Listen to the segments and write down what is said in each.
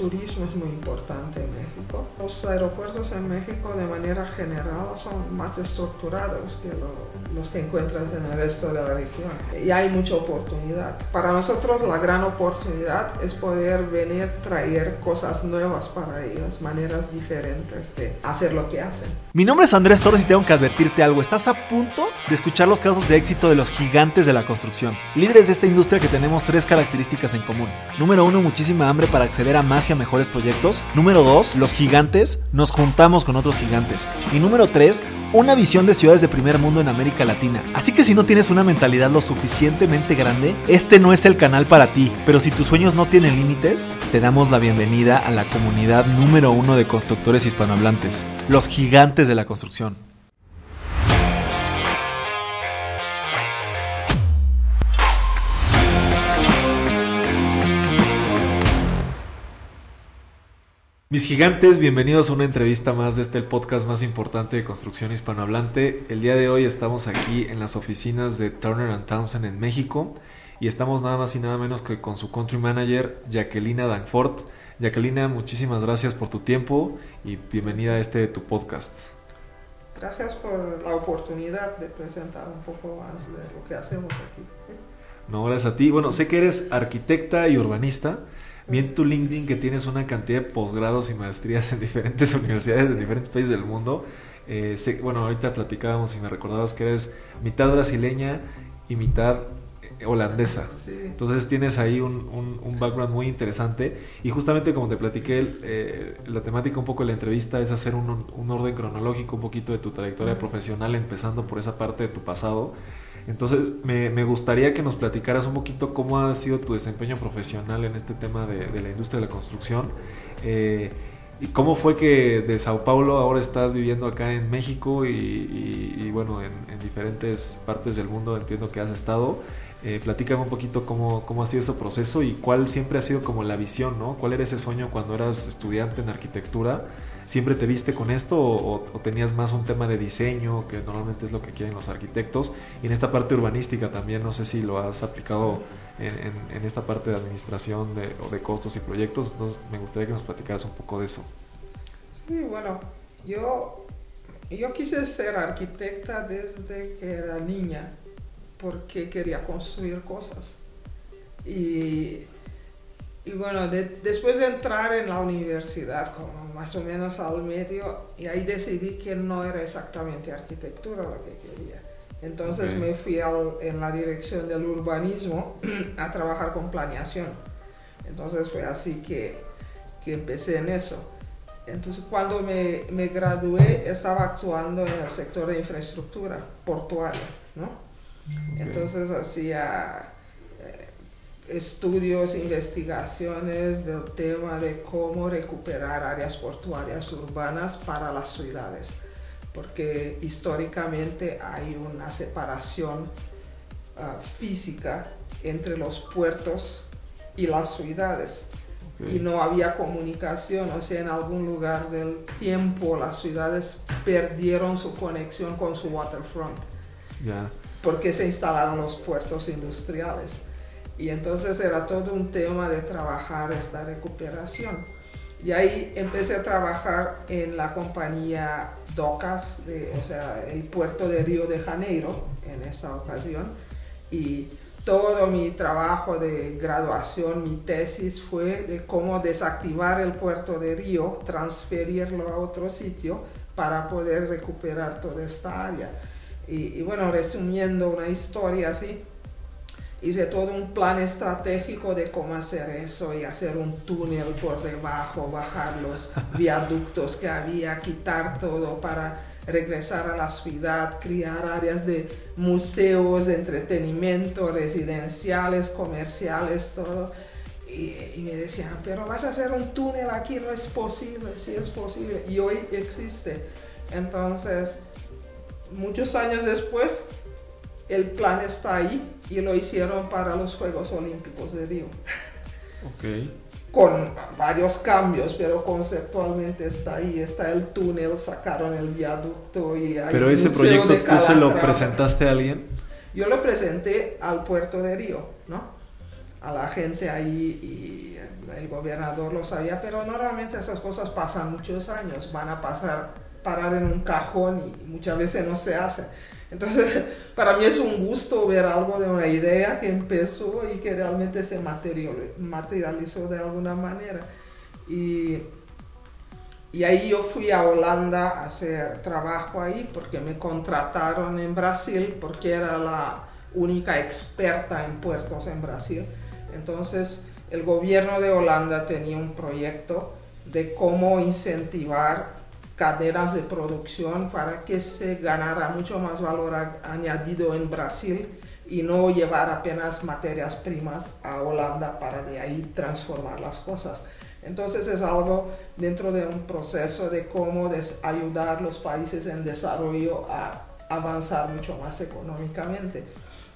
turismo es muy importante en México. Los aeropuertos en México de manera general son más estructurados que los que encuentras en el resto de la región. Y hay mucha oportunidad. Para nosotros la gran oportunidad es poder venir traer cosas nuevas para ellos, maneras diferentes de hacer lo que hacen. Mi nombre es Andrés Torres y tengo que advertirte algo. Estás a punto de escuchar los casos de éxito de los gigantes de la construcción. Líderes de esta industria que tenemos tres características en común. Número uno, muchísima hambre para acceder a más y a mejores proyectos. Número dos, los gigantes nos juntamos con otros gigantes. Y número tres, una visión de ciudades de primer mundo en América Latina. Así que si no tienes una mentalidad lo suficientemente grande, este no es el canal para ti. Pero si tus sueños no tienen límites, te damos la bienvenida a la comunidad número uno de constructores hispanohablantes, los gigantes de la construcción. Mis gigantes, bienvenidos a una entrevista más de este el podcast más importante de construcción hispanohablante. El día de hoy estamos aquí en las oficinas de Turner Townsend en México y estamos nada más y nada menos que con su country manager Jacquelina Danfort. Jacquelina, muchísimas gracias por tu tiempo y bienvenida a este tu podcast. Gracias por la oportunidad de presentar un poco más de lo que hacemos aquí. No, gracias a ti. Bueno, sé que eres arquitecta y urbanista. Vi en tu LinkedIn que tienes una cantidad de posgrados y maestrías en diferentes universidades de diferentes países del mundo. Eh, bueno, ahorita platicábamos y me recordabas que eres mitad brasileña y mitad eh, holandesa. Entonces tienes ahí un, un, background muy interesante. Y justamente como te platiqué, eh, la temática un poco de la entrevista es hacer un, un orden cronológico un poquito de tu trayectoria profesional, empezando por esa parte de tu pasado. Entonces, me, gustaría que nos platicaras un poquito cómo ha sido tu desempeño profesional en este tema de, la industria de la construcción. Eh, ¿Y cómo fue que de Sao Paulo ahora estás viviendo acá en México y, y, bueno, en, en, diferentes partes del mundo entiendo que has estado? Eh, platícame un poquito cómo, cómo ha sido ese proceso y cuál siempre ha sido como la visión, ¿no? ¿Cuál era ese sueño cuando eras estudiante en arquitectura? ¿Siempre te viste con esto o, tenías más un tema de diseño, que normalmente es lo que quieren los arquitectos? Y en esta parte urbanística también, no sé si lo has aplicado en, esta parte de administración de, o de costos y proyectos, entonces me gustaría que nos platicaras un poco de eso. Sí, bueno, yo, yo quise ser arquitecta desde que era niña, porque quería construir cosas. Y y bueno, después de entrar en la universidad, como más o menos al medio, y ahí decidí que no era exactamente arquitectura lo que quería. Entonces me fui en la dirección del urbanismo a trabajar con planeación. Entonces fue así que, que empecé en eso. Entonces cuando me, me, gradué estaba actuando en el sector de infraestructura portuaria, ¿no? Entonces hacía estudios, investigaciones del tema de cómo recuperar áreas portuarias urbanas para las ciudades, porque históricamente hay una separación ah, física entre los puertos y las ciudades. Y no había comunicación, o sea, en algún lugar del tiempo las ciudades perdieron su conexión con su waterfront. Porque se instalaron los puertos industriales. Y entonces era todo un tema de trabajar esta recuperación. Y ahí empecé a trabajar en la compañía Docas, o sea, el puerto de Río de Janeiro en esa ocasión. Y todo mi trabajo de graduación, mi tesis fue de cómo desactivar el puerto de Río, transferirlo a otro sitio para poder recuperar toda esta área. Y bueno, resumiendo una historia así, hice todo un plan estratégico de cómo hacer eso y hacer un túnel por debajo, bajar los viaductos que había, quitar todo para regresar a la ciudad, crear áreas de museos, de entretenimiento, residenciales, comerciales, todo. Y, y, me decían, pero vas a hacer un túnel aquí, no es posible, sí es posible. Y hoy existe. Entonces, muchos años después, el plan está ahí y lo hicieron para los Juegos Olímpicos de Río. Ok. Con varios cambios, pero conceptualmente está ahí, está el túnel, sacaron el viaducto y hay Pero ese proyecto tú se lo presentaste a alguien? Yo lo presenté al puerto de Río, ¿no? A la gente ahí y el gobernador lo sabía, pero normalmente esas cosas pasan muchos años, van a pasar, parar en un cajón y muchas veces no se hacen. Entonces, para mí es un gusto ver algo de una idea que empezó y que realmente se materializó de alguna manera. Y, y ahí yo fui a Holanda a hacer trabajo ahí porque me contrataron en Brasil porque era la única experta en puertos en Brasil. Entonces, el gobierno de Holanda tenía un proyecto de cómo incentivar cadenas de producción para que se ganara mucho más valor añadido en Brasil y no llevar apenas materias primas a Holanda para de ahí transformar las cosas. Entonces es algo dentro de un proceso de cómo ayudar a los países en desarrollo a avanzar mucho más económicamente.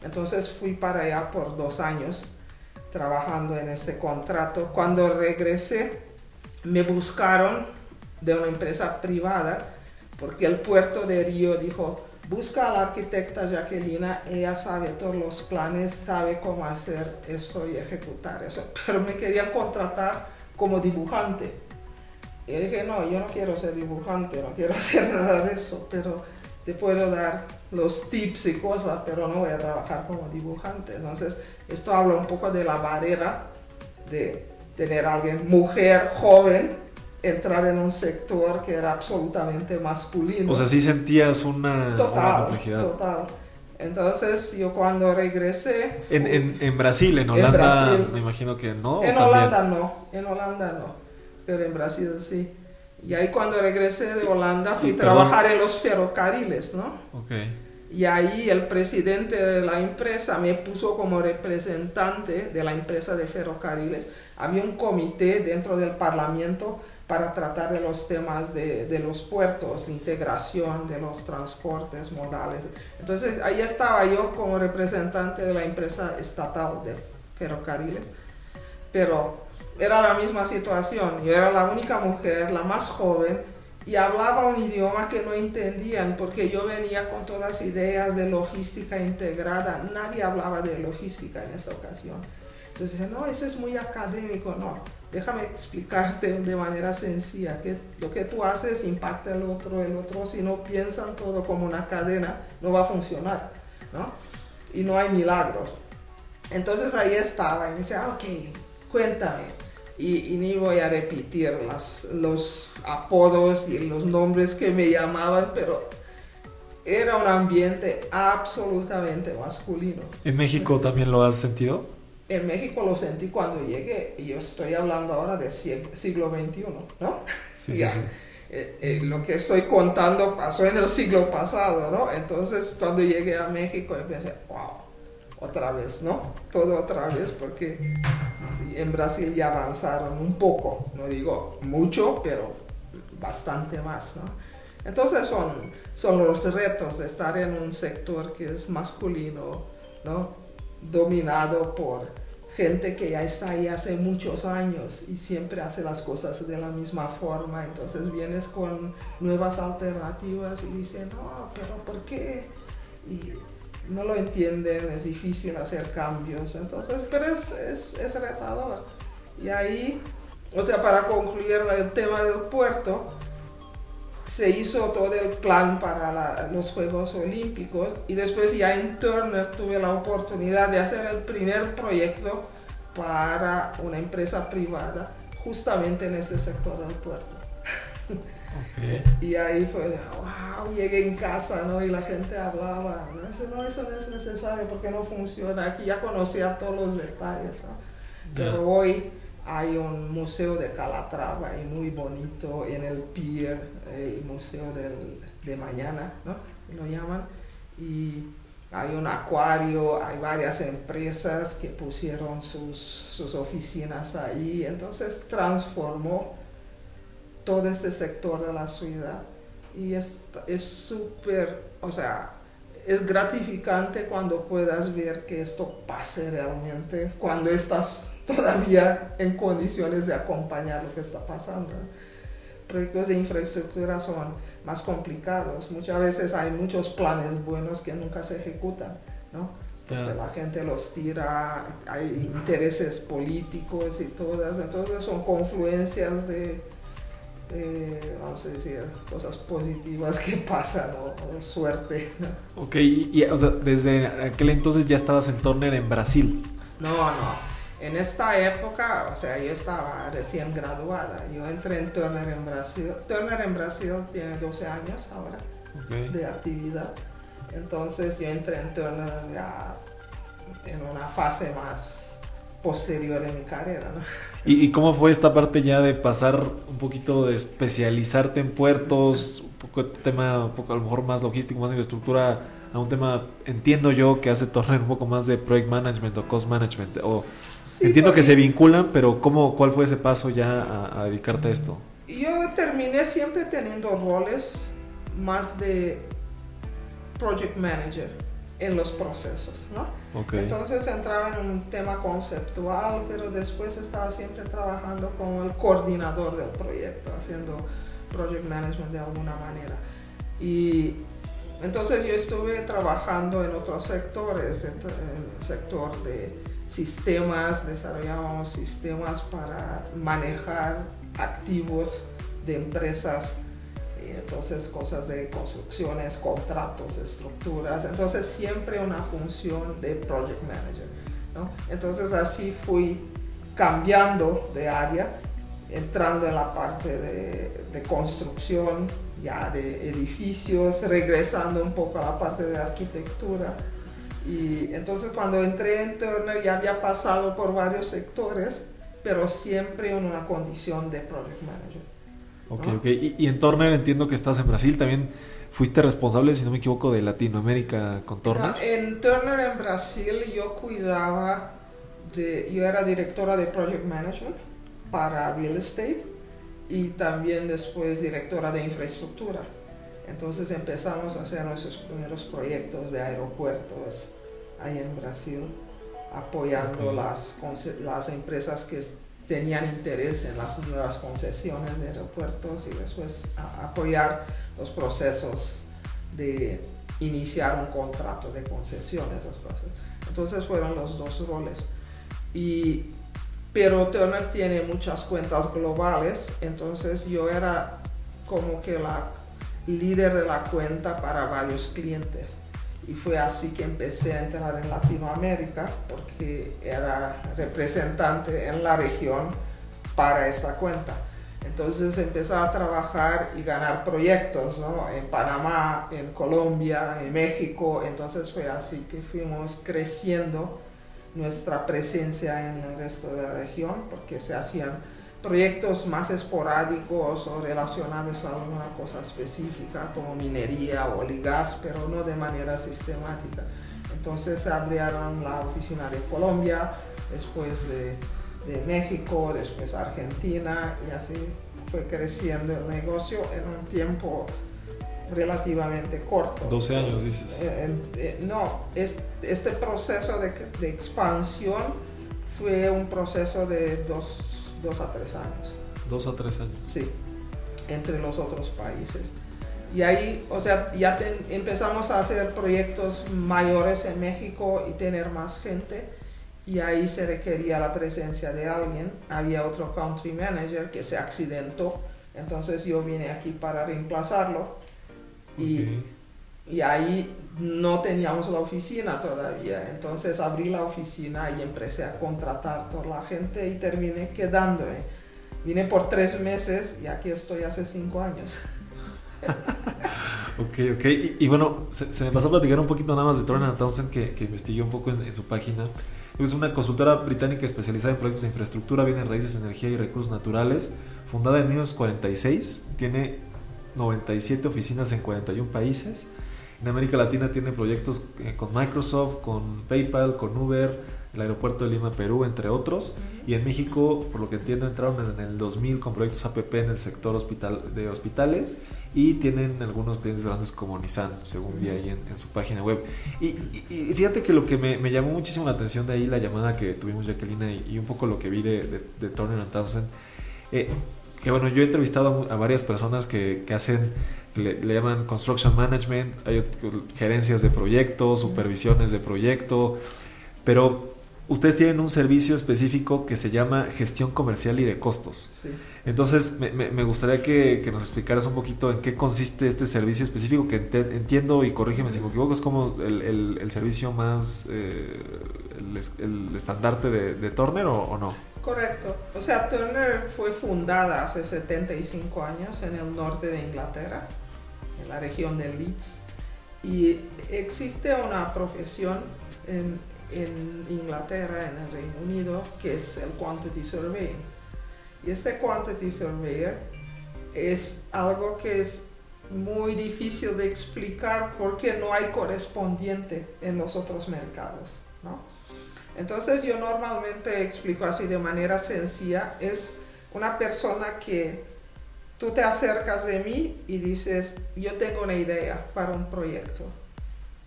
Entonces fui para allá por dos años trabajando en ese contrato. Cuando regresé me buscaron de una empresa privada, porque el puerto de Río dijo, busca a la arquitecta Jacquelina, ella sabe todos los planes, sabe cómo hacer eso y ejecutar eso, pero me querían contratar como dibujante. Y dije, no, yo no quiero ser dibujante, no quiero hacer nada de eso, pero te puedo dar los tips y cosas, pero no voy a trabajar como dibujante. Entonces, esto habla un poco de la barrera de tener a alguien, mujer, joven, entrar en un sector que era absolutamente masculino. O sea, sí sentías una, total, complejidad. Total. Entonces yo cuando regresé... En, en, en, Brasil, en Holanda, me imagino que no. En Holanda no, en Holanda no, pero en Brasil sí. Y ahí cuando regresé de Holanda fui a trabajar en los ferrocarriles, ¿no? Okay. Y ahí el presidente de la empresa me puso como representante de la empresa de ferrocarriles. Había un comité dentro del parlamento para tratar de los temas de, de, los puertos, integración de los transportes modales. Entonces ahí estaba yo como representante de la empresa estatal de ferrocarriles, pero era la misma situación, yo era la única mujer, la más joven, y hablaba un idioma que no entendían, porque yo venía con todas ideas de logística integrada, nadie hablaba de logística en esa ocasión. Entonces, no, eso es muy académico, no déjame explicarte de manera sencilla que lo que tú haces impacta el otro, el otro, si no piensan todo como una cadena, no va a funcionar, ¿no? Y no hay milagros. Entonces ahí estaba y me decía, ok, cuéntame. Y, ni voy a repetir las, los apodos y los nombres que me llamaban, pero era un ambiente absolutamente masculino. ¿En México también lo has sentido? En México lo sentí cuando llegué, y yo estoy hablando ahora del siglo XXI, ¿no? Sí, sí, sí. Eh, eh, lo que estoy contando pasó en el siglo pasado, ¿no? Entonces, cuando llegué a México, pensé, wow, otra vez, ¿no? Todo otra vez, porque en Brasil ya avanzaron un poco, no digo mucho, pero bastante más, ¿no? Entonces son, son los retos de estar en un sector que es masculino, ¿no? Dominado por gente que ya está ahí hace muchos años y siempre hace las cosas de la misma forma, entonces vienes con nuevas alternativas y dicen, no, pero ¿por qué? Y no lo entienden, es difícil hacer cambios, entonces, pero es, es, es retador. Y ahí, o sea, para concluir el tema del puerto, se hizo todo el plan para los Juegos Olímpicos y después ya en Turner tuve la oportunidad de hacer el primer proyecto para una empresa privada justamente en este sector del puerto. y ahí fue, wow, llegué en casa, ¿no? Y la gente hablaba, no, eso no, eso no es necesario porque no funciona. Aquí ya conocía todos los detalles, ¿no? Pero hoy hay un museo de Calatrava y muy bonito en el pier, el museo del, de mañana, ¿no? Lo llaman. Y hay un acuario, hay varias empresas que pusieron sus, sus oficinas ahí, entonces transformó todo este sector de la ciudad y es súper, o sea, es gratificante cuando puedas ver que esto pase realmente, cuando estás todavía en condiciones de acompañar lo que está pasando. Proyectos de infraestructura son más complicados. Muchas veces hay muchos planes buenos que nunca se ejecutan, ¿no? la gente los tira, hay intereses políticos y todas, entonces son confluencias de, vamos a decir, cosas positivas que pasan o, suerte. Ok, y, o sea, desde aquel entonces ya estabas en Turner en Brasil. No, no. En esta época, o sea, yo estaba recién graduada. Yo entré en Turner en Brasil. Turner en Brasil tiene 12 años ahora de actividad. Entonces yo entré en Turner ya en una fase más posterior en mi carrera. ¿no? ¿Y, cómo fue esta parte ya de pasar un poquito de especializarte en puertos, un poco de tema, un poco a lo mejor más logístico, más de infraestructura, a un tema, entiendo yo que hace Turner un poco más de project management o cost management, o entiendo que se vinculan, pero ¿cómo, ¿cuál fue ese paso ya a, a dedicarte a esto? Yo terminé siempre teniendo roles más de project manager en los procesos, ¿no? Entonces entraba en un tema conceptual, pero después estaba siempre trabajando como el coordinador del proyecto, haciendo project management de alguna manera. Y entonces yo estuve trabajando en otros sectores, en el sector de sistemas, desarrollábamos sistemas para manejar activos de empresas entonces cosas de construcciones, contratos, estructuras, entonces siempre una función de project manager. ¿no? Entonces así fui cambiando de área, entrando en la parte de, de, construcción, ya de edificios, regresando un poco a la parte de arquitectura. Y entonces cuando entré en Turner ya había pasado por varios sectores, pero siempre en una condición de project manager. Ok, ok. Y, en Turner entiendo que estás en Brasil, también fuiste responsable, si no me equivoco, de Latinoamérica con Turner. en Turner en Brasil yo cuidaba de, yo era directora de Project Management para Real Estate y también después directora de infraestructura. Entonces empezamos a hacer nuestros primeros proyectos de aeropuertos ahí en Brasil, apoyando las, las empresas que tenían interés en las nuevas concesiones de aeropuertos y después apoyar los procesos de iniciar un contrato de concesiones. Entonces fueron los dos roles. Y, pero Turner tiene muchas cuentas globales, entonces yo era como que la líder de la cuenta para varios clientes. Y fue así que empecé a entrar en Latinoamérica porque era representante en la región para esta cuenta. Entonces empecé a trabajar y ganar proyectos ¿no? en Panamá, en Colombia, en México. Entonces fue así que fuimos creciendo nuestra presencia en el resto de la región porque se hacían proyectos más esporádicos o relacionados a alguna cosa específica como minería o el gas, pero no de manera sistemática. Entonces se abrieron la oficina de Colombia, después de, de México, después Argentina y así fue creciendo el negocio en un tiempo relativamente corto. 12 años, dices. Eh, eh, no, este proceso de, de, expansión fue un proceso de dos dos a tres años. Dos a tres años. Sí, entre los otros países. Y ahí, o sea, ya empezamos a hacer proyectos mayores en México y tener más gente. Y ahí se requería la presencia de alguien. Había otro country manager que se accidentó. Entonces yo vine aquí para reemplazarlo. Y, y ahí no teníamos la oficina todavía. Entonces abrí la oficina y empecé a contratar toda la gente y terminé quedándome. Vine por tres meses y aquí estoy hace cinco años. ok, ok. Y, bueno, se, me pasó a platicar un poquito nada más de Turner Townsend que, que investigué un poco en, su página. Es una consultora británica especializada en proyectos de infraestructura, bienes raíces, energía y recursos naturales. Fundada en 1946, tiene 97 oficinas en 41 países en América Latina tiene proyectos eh, con Microsoft, con PayPal, con Uber, el aeropuerto de Lima, Perú, entre otros. Y en México, por lo que entiendo, entraron en el 2000 con proyectos APP en el sector hospital, de hospitales y tienen algunos clientes grandes como Nissan, según vi ahí en, su página web. Y, fíjate que lo que me, llamó muchísimo la atención de ahí, la llamada que tuvimos Jacqueline y, un poco lo que vi de, de, Turner Townsend, eh, que bueno, yo he entrevistado a, varias personas que, que hacen, le, le, llaman construction management, hay gerencias de proyectos, supervisiones de proyecto, pero ustedes tienen un servicio específico que se llama gestión comercial y de costos. Entonces, me, me, gustaría que, que, nos explicaras un poquito en qué consiste este servicio específico, que entiendo y corrígeme si me equivoco, es como el, el, el servicio más, eh, el, estandarte de, de Turner o, o, no? Correcto. O sea, Turner fue fundada hace 75 años en el norte de Inglaterra, en la región de Leeds, y existe una profesión en Inglaterra, en el Reino Unido, que es el Quantity Surveying. Y este Quantity Surveyor es algo que es muy difícil de explicar porque no hay correspondiente en los otros mercados. Entonces yo normalmente explico así de manera sencilla, es una persona que tú te acercas de mí y dices, yo tengo una idea para un proyecto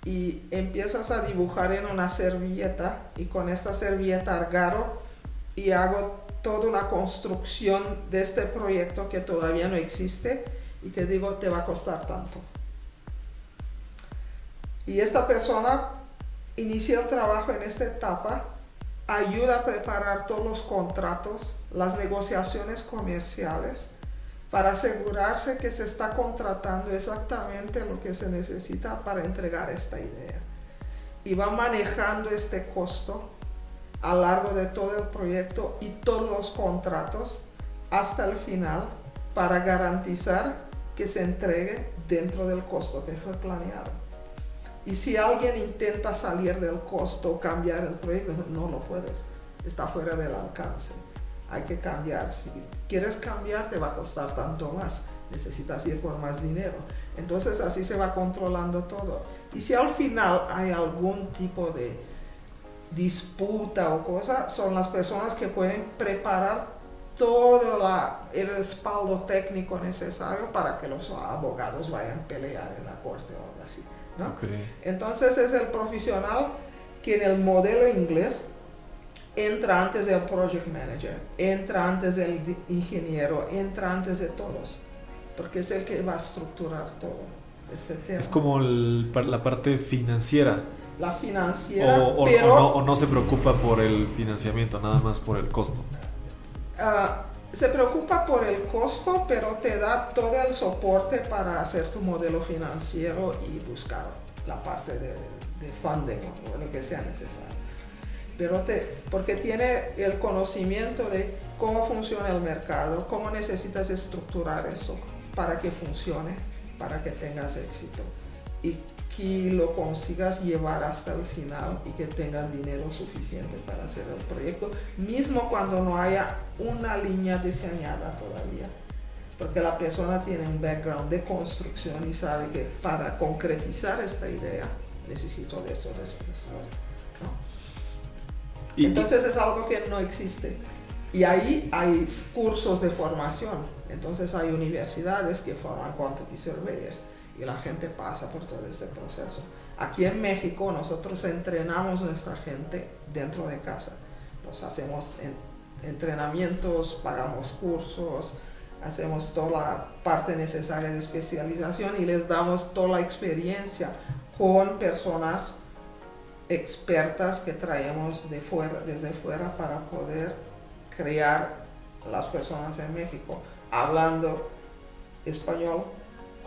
y empiezas a dibujar en una servilleta y con esta servilleta agarro y hago toda una construcción de este proyecto que todavía no existe y te digo te va a costar tanto. Y esta persona inicia el trabajo en esta etapa, ayuda a preparar todos los contratos, las negociaciones comerciales, para asegurarse que se está contratando exactamente lo que se necesita para entregar esta idea. Y va manejando este costo a lo largo de todo el proyecto y todos los contratos hasta el final para garantizar que se entregue dentro del costo que fue planeado. Y si alguien intenta salir del costo cambiar el proyecto, no lo puedes, está fuera del alcance hay que cambiar. Si quieres cambiar, te va a costar tanto más. Necesitas ir por más dinero. Entonces así se va controlando todo. Y si al final hay algún tipo de disputa o cosa, son las personas que pueden preparar todo el respaldo técnico necesario para que los abogados vayan a pelear en la corte o algo así. ¿No? Entonces es el profesional que en el modelo inglés entra antes del project manager, entra antes del ingeniero, entra antes de todos, porque es el que va a estructurar todo este tema. Es como la parte financiera. La financiera, o, pero, o, no, se preocupa por el financiamiento, nada más por el costo. Ah, se preocupa por el costo, pero te da todo el soporte para hacer tu modelo financiero y buscar la parte de, funding o lo que sea necesario. Pero te, porque tiene el conocimiento de cómo funciona el mercado, cómo necesitas estructurar eso para que funcione, para que tengas éxito. Y que lo consigas llevar hasta el final y que tengas dinero suficiente para hacer el proyecto, mismo cuando no haya una línea diseñada todavía. Porque la persona tiene un background de construcción y sabe que para concretizar esta idea necesito de esos recursos. Entonces es algo que no existe. Y ahí hay cursos de formación. Entonces hay universidades que forman quantity surveyors y la gente pasa por todo este proceso. Aquí en México nosotros entrenamos nuestra gente dentro de casa. Nos hacemos entrenamientos, pagamos cursos, hacemos toda la parte necesaria de especialización y les damos toda la experiencia con personas expertas que traemos desde fuera para poder crear las personas en México, hablando español,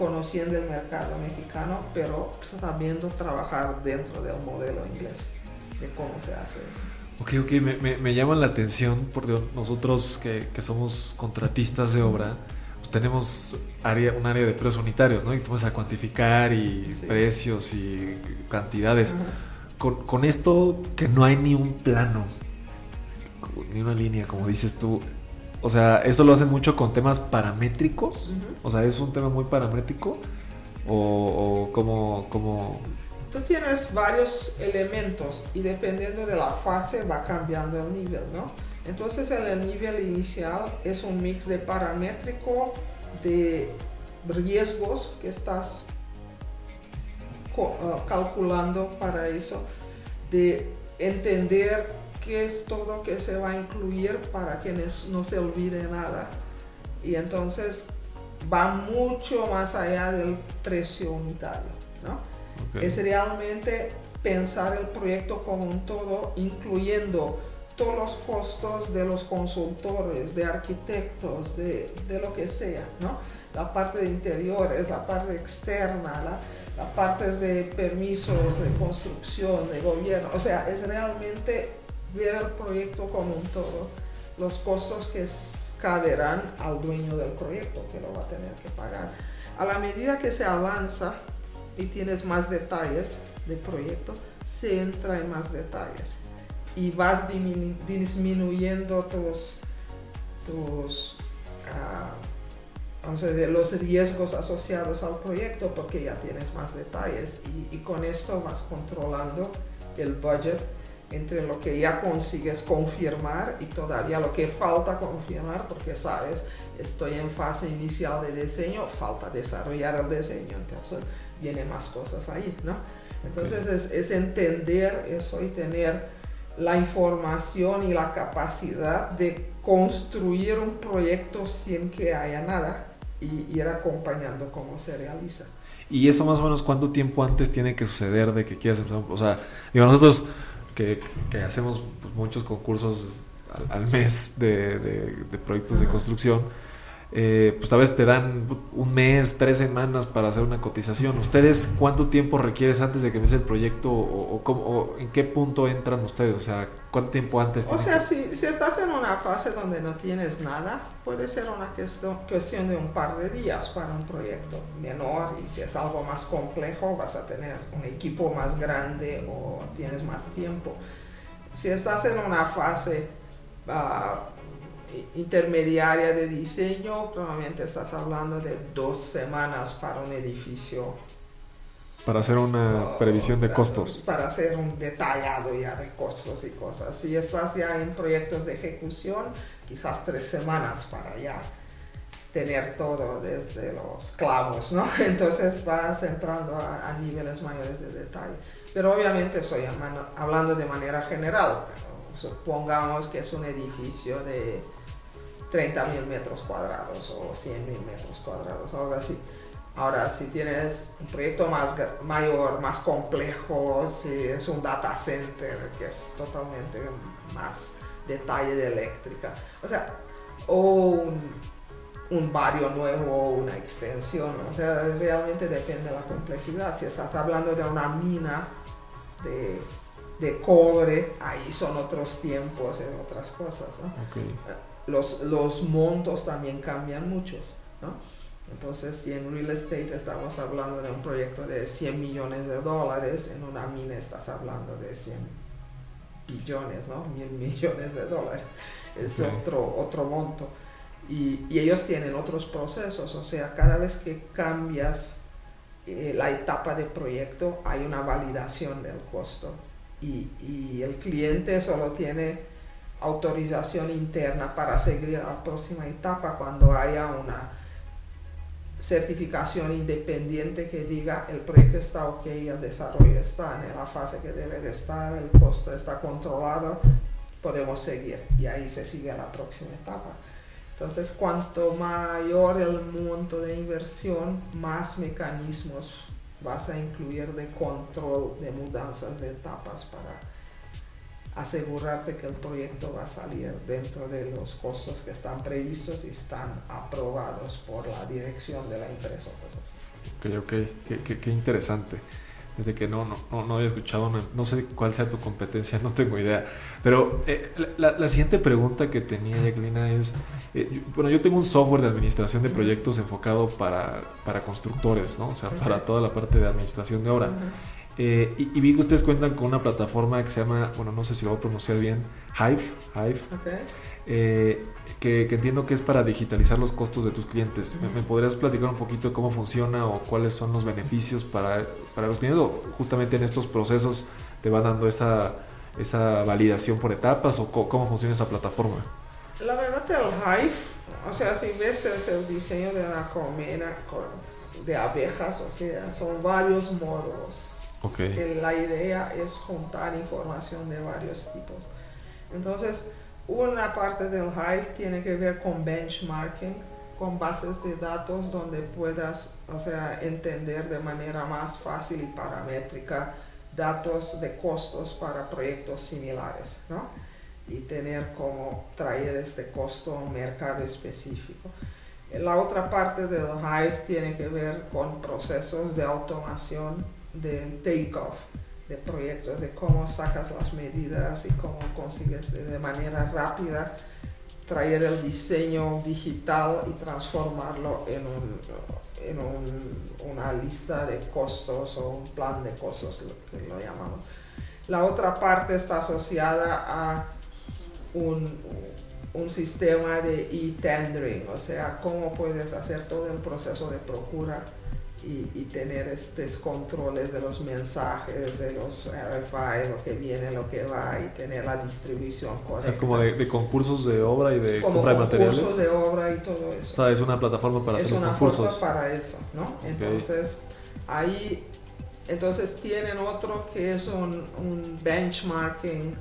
conociendo el mercado mexicano, pero sabiendo trabajar dentro del modelo inglés, de cómo se hace eso. Ok, ok, me, me, me llama la atención porque nosotros que, que somos contratistas de obra, pues tenemos área, un área de precios unitarios, ¿no? Y tú vas a cuantificar y precios y cantidades con, esto que no hay ni un plano, ni una línea, como dices tú. O sea, eso lo hacen mucho con temas paramétricos. O sea, es un tema muy paramétrico. O, como, como... Tú tienes varios elementos y dependiendo de la fase va cambiando el nivel, ¿no? Entonces en el nivel inicial es un mix de paramétrico, de riesgos que estás Uh, calculando para eso, de entender qué es todo que se va a incluir para que no se olvide nada Y entonces va mucho más allá del precio unitario. ¿no? Es realmente pensar el proyecto como un todo, incluyendo todos los costos de los consultores, de arquitectos, de, de lo que sea, ¿no? La parte de interiores, la parte externa, la, la parte de permisos de construcción, de gobierno. O sea, es realmente ver el proyecto como un todo, los costos que caberán al dueño del proyecto, que lo va a tener que pagar. A la medida que se avanza y tienes más detalles del proyecto, se entra en más detalles y vas disminuyendo tus, tus uh, vamos a decir, los riesgos asociados al proyecto porque ya tienes más detalles y, y con esto vas controlando el budget entre lo que ya consigues confirmar y todavía lo que falta confirmar, porque sabes, estoy en fase inicial de diseño, falta desarrollar el diseño, entonces vienen más cosas ahí, ¿no? Entonces es, es, entender eso y tener la información y la capacidad de construir un proyecto sin que haya nada y ir acompañando cómo se realiza. ¿Y eso más o menos cuánto tiempo antes tiene que suceder de que quieras empezar? O sea, digo, nosotros que, hacemos muchos concursos al, mes de, de proyectos de construcción, eh, pues tal vez te dan un mes, tres semanas para hacer una cotización. ¿Ustedes cuánto tiempo requieres antes de que empiece el proyecto o, en qué punto entran ustedes? O sea, ¿cuánto tiempo antes? O sea, si, si, estás en una fase donde no tienes nada, puede ser una cuestión, cuestión de un par de días para un proyecto menor y si es algo más complejo vas a tener un equipo más grande o tienes más tiempo. Si estás en una fase... Uh, intermediaria de diseño, probablemente estás hablando de dos semanas para un edificio. Para hacer una previsión de costos. Para hacer un detallado ya de costos y cosas. Si estás ya en proyectos de ejecución, quizás tres semanas para ya tener todo desde los clavos, ¿no? Entonces vas entrando a, niveles mayores de detalle. Pero obviamente estoy hablando de manera general. Supongamos que es un edificio de 30 mil metros cuadrados o 100 mil metros cuadrados, algo así. Ahora, si tienes un proyecto más mayor, más complejo, si es un data center que es totalmente más detalle de eléctrica, o sea, o un, un barrio nuevo o una extensión, o sea, realmente depende de la complejidad. Si estás hablando de una mina de, de cobre, ahí son otros tiempos y otras cosas, ¿no? Okay los, los montos también cambian muchos, ¿no? Entonces, si en real estate estamos hablando de un proyecto de 100 millones de dólares, en una mina estás hablando de 100 billones, ¿no? Mil millones de dólares. Es otro, otro monto. Y, y, ellos tienen otros procesos, o sea, cada vez que cambias eh, la etapa de proyecto, hay una validación del costo. Y, y el cliente solo tiene autorización interna para seguir a la próxima etapa cuando haya una certificación independiente que diga el proyecto está ok, el desarrollo está en la fase que debe de estar, el costo está controlado, podemos seguir y ahí se sigue la próxima etapa. Entonces, cuanto mayor el monto de inversión, más mecanismos vas a incluir de control de mudanzas de etapas para asegurarte que el proyecto va a salir dentro de los costos que están previstos y están aprobados por la dirección de la empresa. Ok, ok, qué, qué, interesante. Desde que no, no, no, había escuchado, no, sé cuál sea tu competencia, no tengo idea. Pero eh, la, la, siguiente pregunta que tenía Jacqueline es, eh, bueno, yo tengo un software de administración de proyectos enfocado para, para constructores, ¿no? O sea, para toda la parte de administración de obra. Eh, y, vi que ustedes cuentan con una plataforma que se llama, bueno, no sé si lo voy a pronunciar bien, Hive, Hive eh, que, entiendo que es para digitalizar los costos de tus clientes. ¿Me, podrías platicar un poquito cómo funciona o cuáles son los beneficios para, para los clientes? O justamente en estos procesos te va dando esa, esa validación por etapas o cómo funciona esa plataforma. La verdad, el Hive, o sea, si ves el diseño de la colmena de abejas, o sea, son varios módulos que la idea es juntar información de varios tipos. Entonces, una parte del Hive tiene que ver con benchmarking, con bases de datos donde puedas, o sea, entender de manera más fácil y paramétrica datos de costos para proyectos similares, ¿no? Y tener como traer este costo a un mercado específico. La otra parte del Hive tiene que ver con procesos de automación de takeoff de proyectos, de cómo sacas las medidas y cómo consigues de manera rápida traer el diseño digital y transformarlo en, en una lista de costos o un plan de costos, lo que lo llamamos. La otra parte está asociada a un, un sistema de e-tendering, o sea, cómo puedes hacer todo el proceso de procura y, tener estos controles de los mensajes, de los RFI, lo que viene, lo que va y tener la distribución correcta. O sea, como de, concursos de obra y de compra de materiales. Concursos de obra y todo eso. O sea, es una plataforma para hacer los concursos. Es una para eso, ¿no? Entonces, ahí, entonces tienen otro que es un, un benchmarking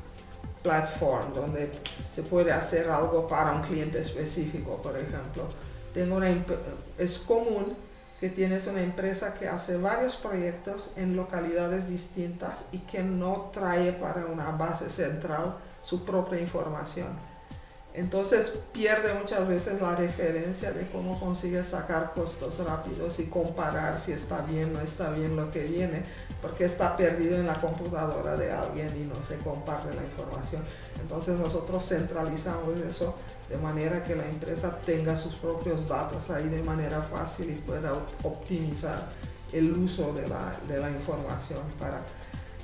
platform donde se puede hacer algo para un cliente específico, por ejemplo. Tengo una, es común que tienes una empresa que hace varios proyectos en localidades distintas y que no trae para una base central su propia información. Entonces pierde muchas veces la referencia de cómo consigue sacar costos rápidos y comparar si está bien o no está bien lo que viene, porque está perdido en la computadora de alguien y no se comparte la información. Entonces nosotros centralizamos eso de manera que la empresa tenga sus propios datos ahí de manera fácil y pueda optimizar el uso de la, de la información para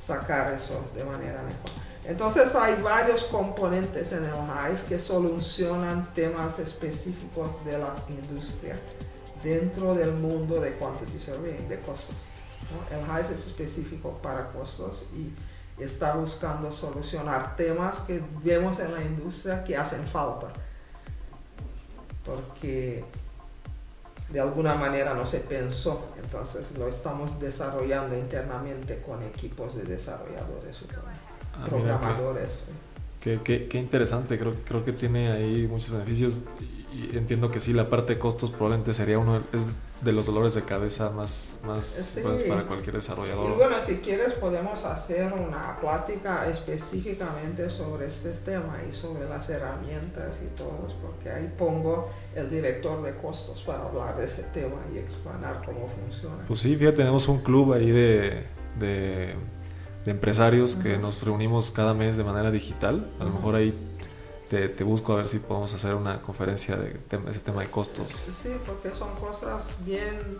sacar eso de manera mejor. Entonces hay varios componentes en el Hive que solucionan temas específicos de la industria dentro del mundo de quantity surveying, de costos. El Hive es específico para costos y está buscando solucionar temas que vemos en la industria que hacen falta. Porque de alguna manera no se pensó, entonces lo estamos desarrollando internamente con equipos de desarrolladores. Ah, programadores. Qué, qué, qué, interesante, creo, creo que tiene ahí muchos beneficios y entiendo que sí, la parte de costos probablemente sería uno es de los dolores de cabeza más, más pues, para cualquier desarrollador. Y bueno, si quieres podemos hacer una plática específicamente sobre este tema y sobre las herramientas y todo, porque ahí pongo el director de costos para hablar de ese tema y explicar cómo funciona. Pues sí, fíjate, tenemos un club ahí de, de de empresarios que nos reunimos cada mes de manera digital. A lo mejor ahí te, te, busco a ver si podemos hacer una conferencia de ese tema de costos. Sí, porque son cosas bien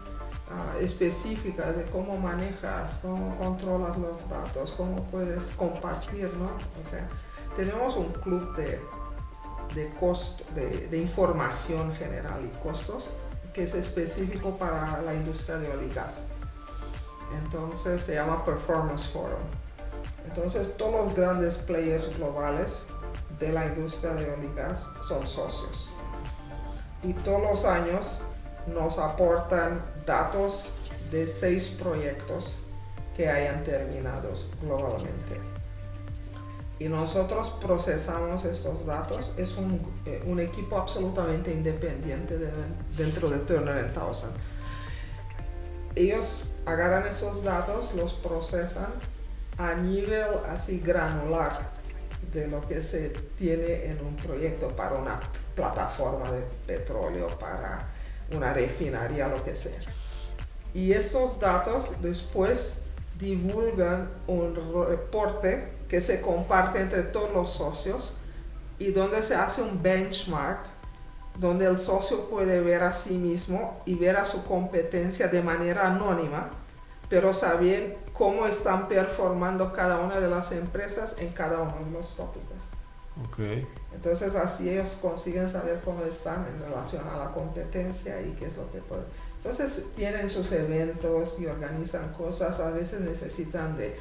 ah, específicas de cómo manejas, cómo controlas los datos, cómo puedes compartir, ¿no? O sea, tenemos un club de, de, costo, de, de información general y costos que es específico para la industria de oligas entonces se llama Performance Forum. Entonces todos los grandes players globales de la industria de oil son socios. Y todos los años nos aportan datos de seis proyectos que hayan terminado globalmente. Y nosotros procesamos estos datos. Es un, eh, equipo absolutamente independiente dentro de Turner Townsend. Ellos agarran esos datos, los procesan a nivel así granular de lo que se tiene en un proyecto para una plataforma de petróleo, para una refinería, lo que sea. Y estos datos después divulgan un reporte que se comparte entre todos los socios y donde se hace un benchmark donde el socio puede ver a sí mismo y ver a su competencia de manera anónima, pero saber cómo están performando cada una de las empresas en cada uno de los tópicos. Okay. Entonces así ellos consiguen saber cómo están en relación a la competencia y qué es lo que pueden. Entonces tienen sus eventos y organizan cosas, a veces necesitan de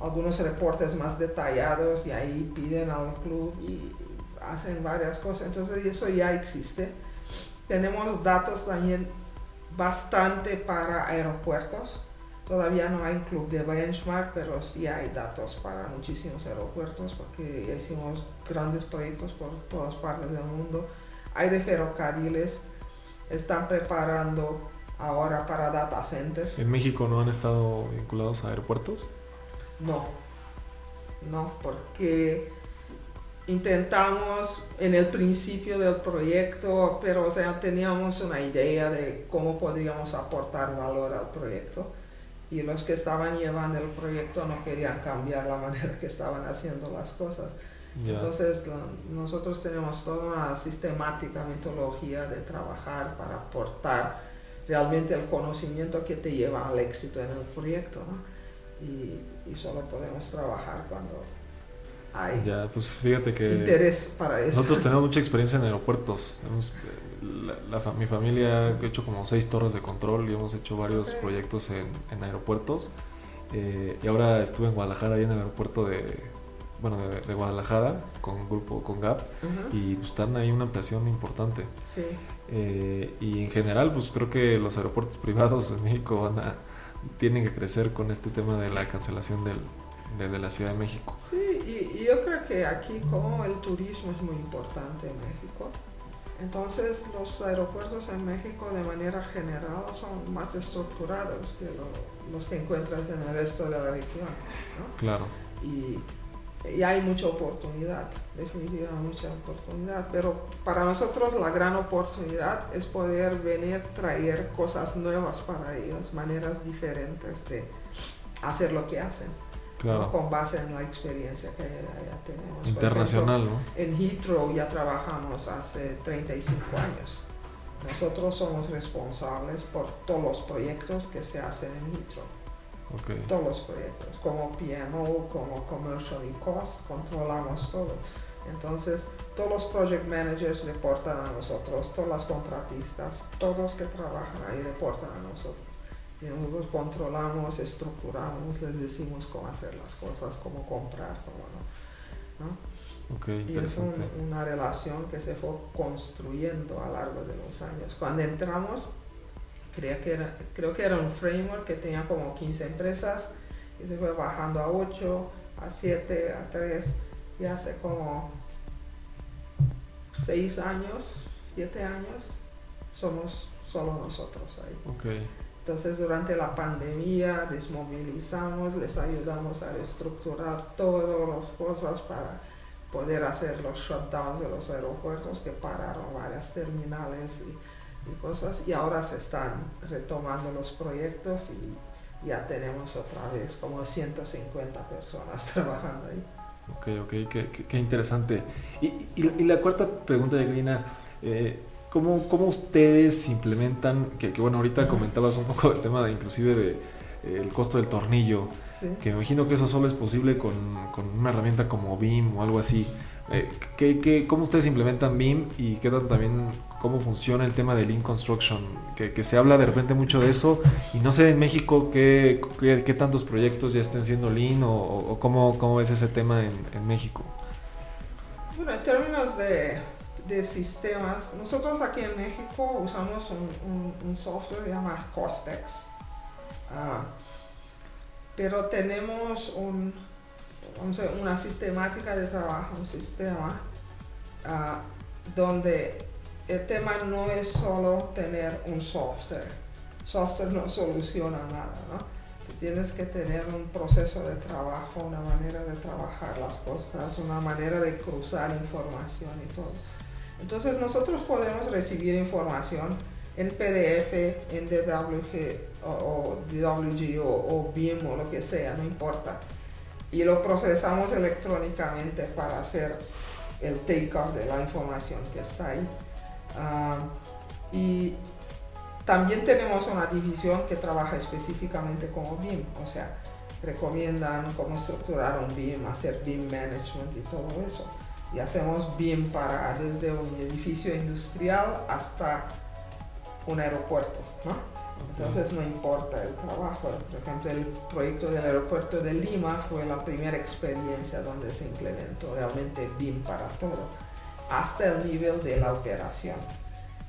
algunos reportes más detallados y ahí piden a un club y hacen varias cosas, entonces eso ya existe. Tenemos datos también bastante para aeropuertos. Todavía no hay un club de benchmark, pero sí hay datos para muchísimos aeropuertos porque hicimos grandes proyectos por todas partes del mundo. Hay de ferrocarriles están preparando ahora para data centers. ¿En México no han estado vinculados a aeropuertos? No, no, porque intentamos en el principio del proyecto, pero o sea, teníamos una idea de cómo podríamos aportar valor al proyecto y los que estaban llevando el proyecto no querían cambiar la manera que estaban haciendo las cosas. Entonces nosotros tenemos toda una sistemática metodología de trabajar para aportar realmente el conocimiento que te lleva al éxito en el proyecto. ¿no? Y, y, solo podemos trabajar cuando hay ya, pues fíjate que interés para eso. Nosotros tenemos mucha experiencia en aeropuertos. la, mi familia ha hecho como seis torres de control y hemos hecho varios proyectos en, en aeropuertos. Eh, y ahora estuve en Guadalajara, ahí en el aeropuerto de, bueno, de, Guadalajara, con grupo, con GAP, y pues están ahí una ampliación importante. Sí. Eh, y en general, pues creo que los aeropuertos privados en México van a, tienen que crecer con este tema de la cancelación del, de, la Ciudad de México. Sí, y, yo creo que aquí como el turismo es muy importante en México, entonces los aeropuertos en México de manera general son más estructurados que los que encuentras en el resto de la región. ¿no? Claro. Y y hay mucha oportunidad, definitivamente mucha oportunidad, pero para nosotros la gran oportunidad es poder venir, traer cosas nuevas para ellos, maneras diferentes de hacer lo que hacen. Con base en la experiencia que ya, tenemos. Internacional, ¿no? En Heathrow ya trabajamos hace 35 años. Nosotros somos responsables por todos los proyectos que se hacen en Heathrow. Todos los proyectos, como PMO, como Commercial y Cost, controlamos todo. Entonces, todos los project managers reportan a nosotros, todas las contratistas, todos que trabajan ahí reportan a nosotros. Nosotros controlamos, estructuramos, les decimos cómo hacer las cosas, cómo comprar, cómo no. ¿no? y es una relación que se fue construyendo a lo largo de los años. Cuando entramos, Creo que, era, creo que era un framework que tenía como 15 empresas y se fue bajando a 8, a 7, a 3 y hace como 6 años, 7 años somos solo nosotros ahí. Okay. Entonces durante la pandemia desmovilizamos, les ayudamos a reestructurar todas las cosas para poder hacer los shutdowns de los aeropuertos que pararon varias terminales y cosas y ahora se están retomando los proyectos y ya tenemos otra vez como 150 personas trabajando ahí. Ok, ok, qué, interesante. Y, y, la cuarta pregunta de Glina, eh, ¿cómo, ¿cómo, ustedes implementan, que, que, bueno, ahorita comentabas un poco del tema de inclusive de eh, el costo del tornillo, que me imagino que eso solo es posible con, con una herramienta como BIM o algo así. Eh, ¿qué, qué, ¿Cómo ustedes implementan BIM y qué tanto también cómo funciona el tema de Lean Construction, que, se habla de repente mucho de eso y no sé en México qué, qué, tantos proyectos ya estén siendo Lean o, cómo, cómo, es ese tema en, en México. Bueno, en términos de, de, sistemas, nosotros aquí en México usamos un, software llamado Costex, ah, pero tenemos un, una sistemática de trabajo, un sistema uh, donde el tema no es solo tener un software. Software no soluciona nada, ¿no? tienes que tener un proceso de trabajo, una manera de trabajar las cosas, una manera de cruzar información y todo. Entonces nosotros podemos recibir información en PDF, en DWG o, DWG o, o BIM o lo que sea, no importa. Y lo procesamos electrónicamente para hacer el take-off de la información que está ahí. Ah, y también tenemos una división que trabaja específicamente como BIM, o sea, recomiendan cómo estructurar un BIM, hacer BIM management y todo eso. Y hacemos BIM para desde un edificio industrial hasta un aeropuerto. Entonces no importa el trabajo. Por ejemplo, el proyecto del aeropuerto de Lima fue la primera experiencia donde se implementó realmente BIM para todo hasta el nivel de la operación.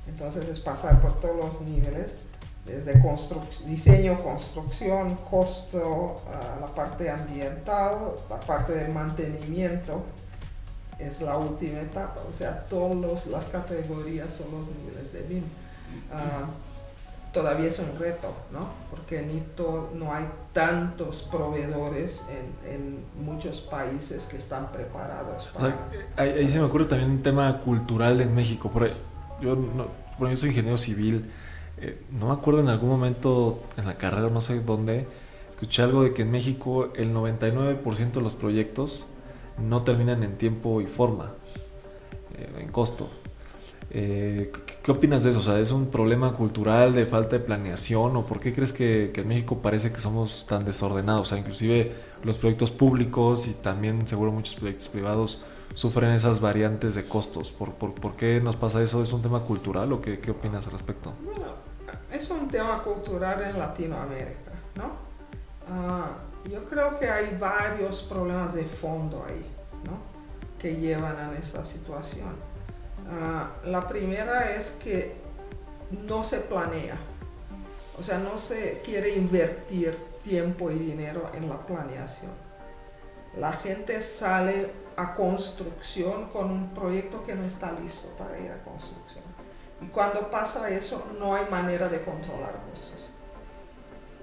Entonces es pasar por todos los niveles, desde diseño, construcción, costo, la parte ambiental, la parte de mantenimiento, es la última etapa, o sea, todas las categorías son los niveles de BIM. ah, todavía es un reto, ¿no? Porque ni no hay tantos proveedores en, muchos países que están preparados. Para... ahí, se me ocurre también un tema cultural en México. Por yo, no, yo soy ingeniero civil. Eh, no me acuerdo en algún momento en la carrera, no sé dónde, escuché algo de que en México el 99% de los proyectos no terminan en tiempo y forma, eh, en costo. Eh, ¿qué, opinas de eso? O sea, ¿Es un problema cultural de falta de planeación o por qué crees que, en México parece que somos tan desordenados? O sea, inclusive los proyectos públicos y también seguro muchos proyectos privados sufren esas variantes de costos. ¿Por, por, qué nos pasa eso? ¿Es un tema cultural o qué, qué opinas al respecto? Bueno, es un tema cultural en Latinoamérica, ¿no? Ah, yo creo que hay varios problemas de fondo ahí, ¿no? Que llevan a esa situación. Ah, la primera es que no se planea, o sea, no se quiere invertir tiempo y dinero en la planeación. La gente sale a construcción con un proyecto que no está listo para ir a construcción. Y cuando pasa eso, no hay manera de controlar costos.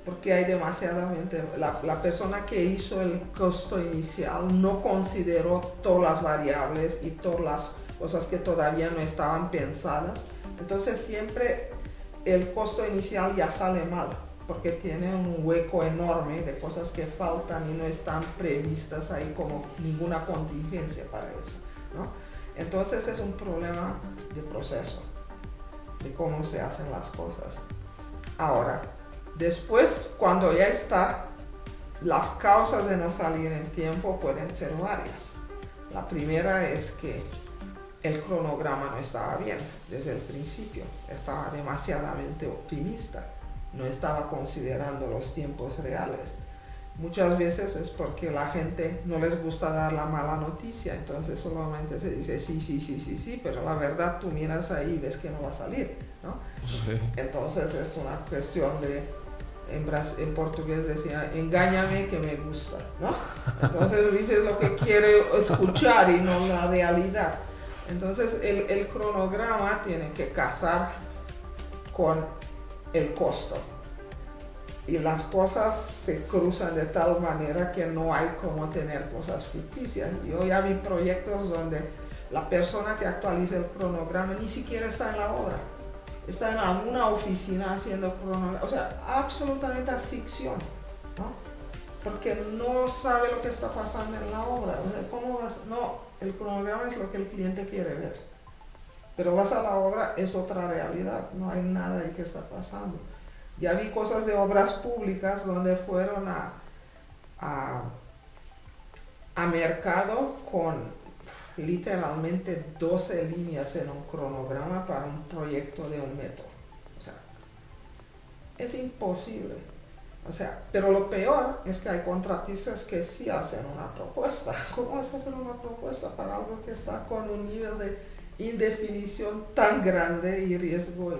Porque hay demasiadamente, la, la persona que hizo el costo inicial no consideró todas las variables y todas las cosas que todavía no estaban pensadas. Entonces siempre el costo inicial ya sale mal porque tiene un hueco enorme de cosas que faltan y no están previstas ahí como ninguna contingencia para eso. Entonces es un problema de proceso, de cómo se hacen las cosas. Ahora, después, cuando ya está, las causas de no salir en tiempo pueden ser varias. La primera es que el cronograma no estaba bien desde el principio, estaba demasiadamente optimista, no estaba considerando los tiempos reales. Muchas veces es porque la gente no les gusta dar la mala noticia, entonces solamente se dice sí, sí, sí, sí, sí, pero la verdad tú miras ahí y ves que no va a salir, ¿no? Entonces es una cuestión de, en, portugués decía, engáñame que me gusta, ¿no? Entonces dices lo que quiere escuchar y no la realidad. Entonces el, cronograma tiene que casar con el costo. Y las cosas se cruzan de tal manera que no hay como tener cosas ficticias. Yo ya vi proyectos donde la persona que actualiza el cronograma ni siquiera está en la obra. Está en una oficina haciendo cronograma. O sea, absolutamente ficción. Porque no sabe lo que está pasando en la obra. ¿cómo vas? No, el cronograma es lo que el cliente quiere ver. Pero vas a la obra, es otra realidad, no hay nada ahí que está pasando. Ya vi cosas de obras públicas donde fueron a, a, a mercado con literalmente 12 líneas en un cronograma para un proyecto de un metro. O sea, es imposible. O sea, pero lo peor es que hay contratistas que sí hacen una propuesta. ¿Cómo vas a hacer una propuesta para algo que está con un nivel de indefinición tan grande y riesgo?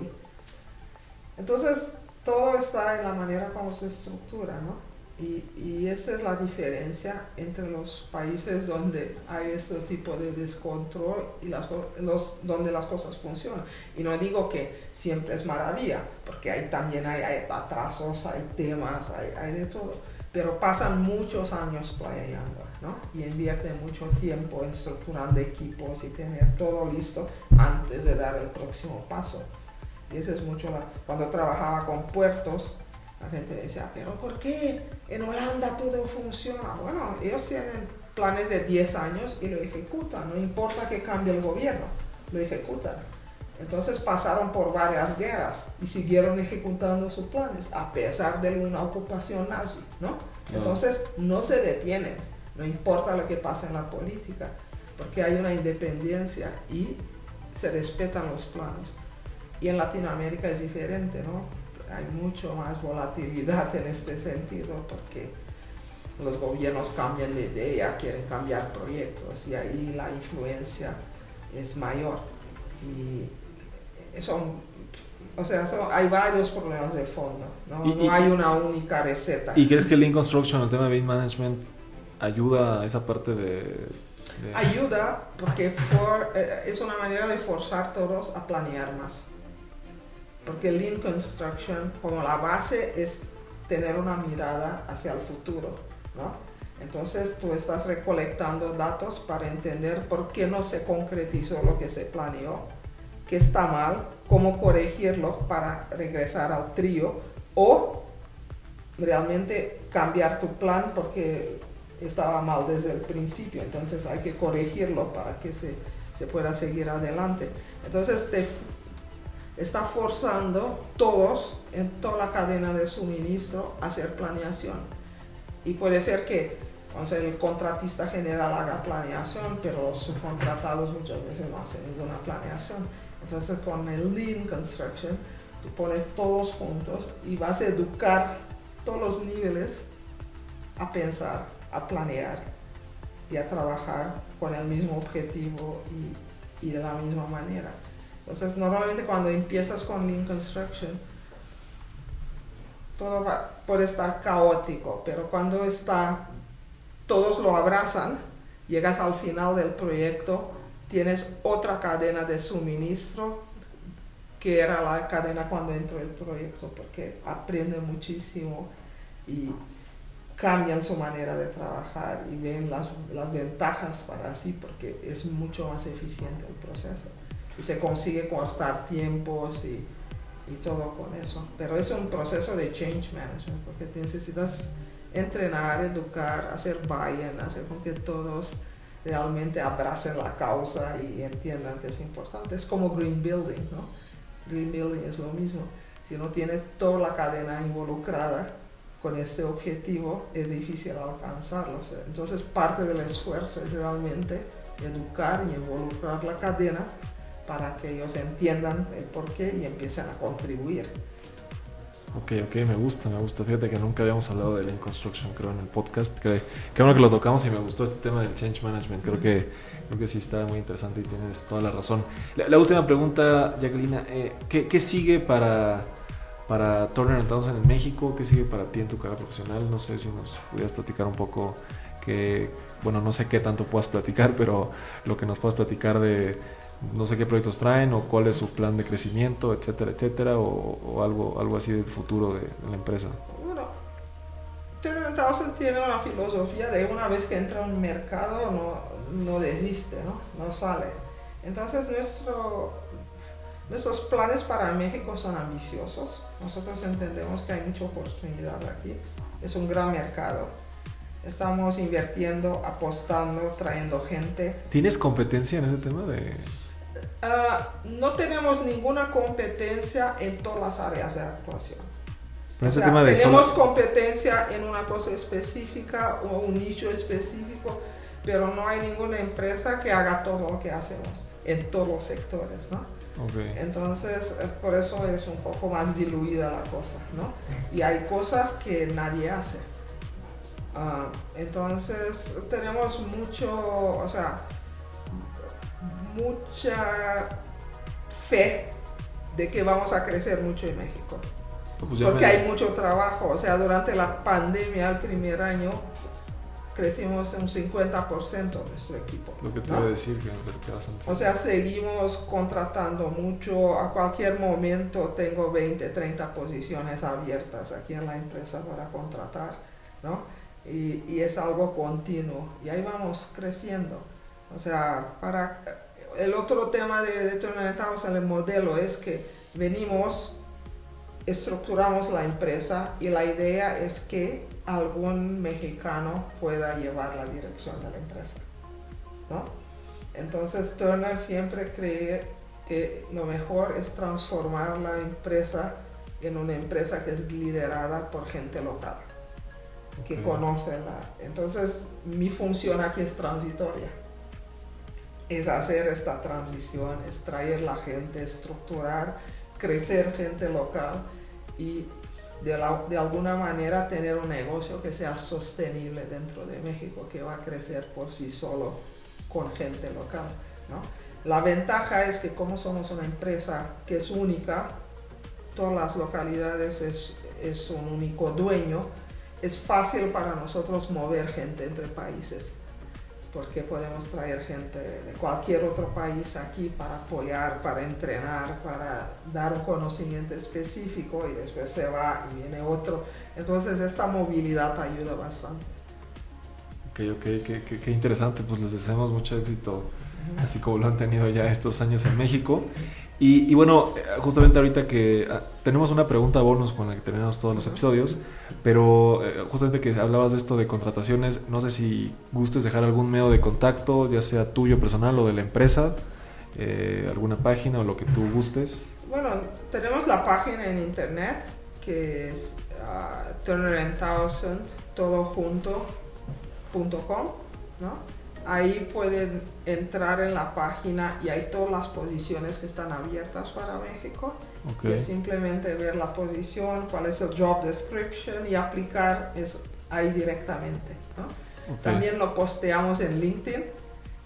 Entonces, todo está en la manera como se estructura, ¿no? Y, esa es la diferencia entre los países donde hay este tipo de descontrol y las, los, donde las cosas funcionan. Y no digo que siempre es maravilla, porque hay, también hay, atrasos, hay temas, hay, hay, de todo. Pero pasan muchos años planeando, ¿no? Y invierten mucho tiempo en estructurando equipos y tener todo listo antes de dar el próximo paso. Y eso es mucho la, cuando trabajaba con puertos, la gente decía, pero ¿por qué en Holanda todo funciona? Bueno, ellos tienen planes de 10 años y lo ejecutan, no importa que cambie el gobierno, lo ejecutan. Entonces pasaron por varias guerras y siguieron ejecutando sus planes a pesar de una ocupación nazi, ¿no? Entonces no se detienen, no importa lo que pase en la política, porque hay una independencia y se respetan los planos. Y en Latinoamérica es diferente, ¿no? Hay mucho más volatilidad en este sentido porque los gobiernos cambian de idea, quieren cambiar proyectos y ahí la influencia es mayor. Y eso, o sea, hay varios problemas de fondo, no, no hay una única receta. ¿Y crees que Lean Construction, el tema de Lean Management, ayuda a esa parte de, Ayuda porque for, eh, es una manera de forzar todos a planear más porque Lean Construction como la base es tener una mirada hacia el futuro, ¿no? Entonces tú estás recolectando datos para entender por qué no se concretizó lo que se planeó, qué está mal, cómo corregirlo para regresar al trío o realmente cambiar tu plan porque estaba mal desde el principio, entonces hay que corregirlo para que se, se pueda seguir adelante. Entonces te está forzando todos en toda la cadena de suministro a hacer planeación. Y puede ser que el contratista general haga planeación, pero los subcontratados muchas veces no hacen ninguna planeación. Entonces con el Lean Construction, tú pones todos juntos y vas a educar todos los niveles a pensar, a planear y a trabajar con el mismo objetivo y, y de la misma manera. Entonces normalmente cuando empiezas con Lean Construction, todo va, puede estar caótico, pero cuando está, todos lo abrazan, llegas al final del proyecto, tienes otra cadena de suministro que era la cadena cuando entró el proyecto, porque aprenden muchísimo y cambian su manera de trabajar y ven las, las ventajas para así, porque es mucho más eficiente el proceso y se consigue cortar tiempos y, y todo con eso. Pero es un proceso de change management, porque necesitas entrenar, educar, hacer buy-in, hacer con que todos realmente abracen la causa y entiendan que es importante. Es como green building, ¿no? Green building es lo mismo. Si no tienes toda la cadena involucrada con este objetivo, es difícil alcanzarlo. Entonces parte del esfuerzo es realmente educar y involucrar la cadena para que ellos entiendan el porqué y empiecen a contribuir. Ok, ok, me gusta, me gusta. Fíjate que nunca habíamos hablado de Lean Construction, creo, en el podcast. Que, que bueno que lo tocamos y me gustó este tema del Change Management. Creo que, creo que sí está muy interesante y tienes toda la razón. La, última pregunta, Jacqueline, eh, ¿qué, ¿qué, sigue para, para Turner Townsend en México? ¿Qué sigue para ti en tu carrera profesional? No sé si nos pudieras platicar un poco que, bueno, no sé qué tanto puedas platicar, pero lo que nos puedas platicar de no sé qué proyectos traen o cuál es su plan de crecimiento, etcétera, etcétera, o, algo, algo así del futuro de, la empresa. Bueno, Townsend tiene una filosofía de una vez que entra en un mercado no, no desiste, ¿no? no sale. Entonces nuestro, nuestros planes para México son ambiciosos. Nosotros entendemos que hay mucha oportunidad aquí. Es un gran mercado estamos invirtiendo, apostando, trayendo gente. ¿Tienes competencia en ese tema de, Ah, no tenemos ninguna competencia en todas las áreas de actuación. tenemos competencia en una cosa específica o un nicho específico, pero no hay ninguna empresa que haga todo lo que hacemos en todos los sectores, ¿no? Entonces, eh, por eso es un poco más diluida la cosa, ¿no? Y hay cosas que nadie hace. Ah, entonces, tenemos mucho, o sea, mucha fe de que vamos a crecer mucho en México. Pues Porque hay mucho trabajo. O sea, durante la pandemia, el primer año, crecimos un 50% nuestro equipo. Lo que te voy a decir que, O sea, seguimos contratando mucho. A cualquier momento tengo 20, 30 posiciones abiertas aquí en la empresa para contratar, ¿no? Y, y es algo continuo. Y ahí vamos creciendo. O sea, para el otro tema de, de en el modelo es que venimos, estructuramos la empresa y la idea es que algún mexicano pueda llevar la dirección de la empresa. ¿no? Entonces Turner siempre cree que lo mejor es transformar la empresa en una empresa que es liderada por gente local, que conoce la... Entonces mi función aquí es transitoria es hacer esta transición, es traer la gente, estructurar, crecer gente local y de, alguna manera tener un negocio que sea sostenible dentro de México, que va a crecer por sí solo con gente local. La ventaja es que como somos una empresa que es única, todas las localidades es, es un único dueño, es fácil para nosotros mover gente entre países porque podemos traer gente de cualquier otro país aquí para apoyar, para entrenar, para dar un conocimiento específico y después se va y viene otro. Entonces esta movilidad ayuda bastante. Ok, ok, qué, qué interesante, pues les deseamos mucho éxito, así como lo han tenido ya estos años en México. Y, bueno, justamente ahorita que ah, tenemos una pregunta bonus con la que terminamos todos los episodios, pero eh, justamente que hablabas de esto de contrataciones, no sé si gustes dejar algún medio de contacto, ya sea tuyo personal o de la empresa, eh, alguna página o lo que tú gustes. Bueno, tenemos la página en internet que es uh, Turner 1000 todo ¿no? Ahí pueden entrar en la página y hay todas las posiciones que están abiertas para México. Es simplemente ver la posición, cuál es el job description y aplicar es ahí directamente. También lo posteamos en LinkedIn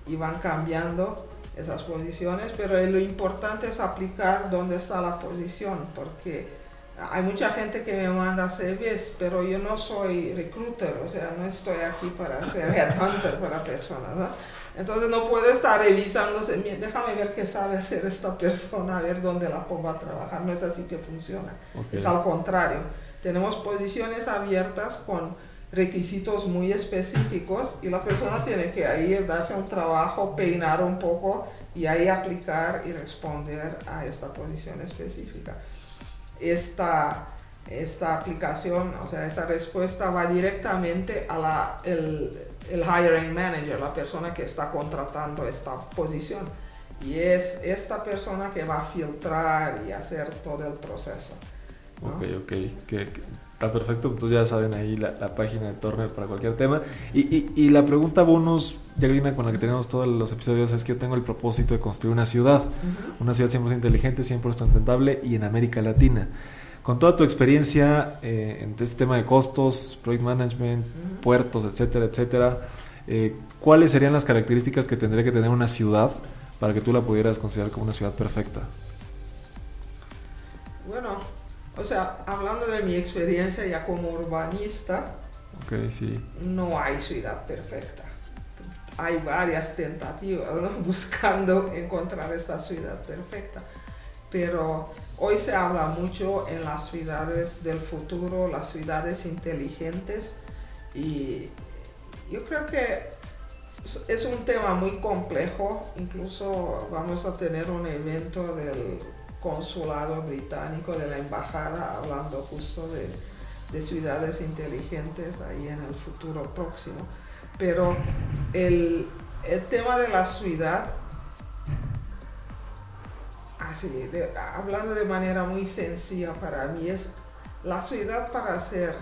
y van cambiando esas posiciones, pero lo importante es aplicar dónde está la posición, porque hay mucha gente que me manda CVs, pero yo no soy recruiter, o sea, no estoy aquí para ser headhunter para personas, ¿no? Entonces no puedo estar revisándose, déjame ver qué sabe hacer esta persona, a ver dónde la pongo a trabajar, no es así que funciona, es al contrario. Tenemos posiciones abiertas con requisitos muy específicos y la persona tiene que ir, darse un trabajo, peinar un poco y ahí aplicar y responder a esta posición específica esta, esta aplicación, o sea, esta respuesta va directamente a la, el, el hiring manager, la persona que está contratando esta posición. Y es esta persona que va a filtrar y hacer todo el proceso. Ok, ok. Está perfecto. Entonces ya saben ahí la, la página de Turner para cualquier tema. Y, y, y, la pregunta bonus, ya con la que tenemos todos los episodios, es que yo tengo el propósito de construir una ciudad. Una ciudad 100% inteligente, 100% sustentable y en América Latina. Con toda tu experiencia eh, en este tema de costos, project management, puertos, etcétera, etcétera, eh, ¿cuáles serían las características que tendría que tener una ciudad para que tú la pudieras considerar como una ciudad perfecta? Bueno, o sea, hablando de mi experiencia ya como urbanista, no hay ciudad perfecta. Hay varias tentativas buscando encontrar esta ciudad perfecta. Pero hoy se habla mucho en las ciudades del futuro, las ciudades inteligentes, y yo creo que es un tema muy complejo. Incluso vamos a tener un evento del consulado británico, de la embajada, hablando justo de, ciudades inteligentes ahí en el futuro próximo. Pero el, tema de la ciudad, así, hablando de manera muy sencilla para mí, es la ciudad para ser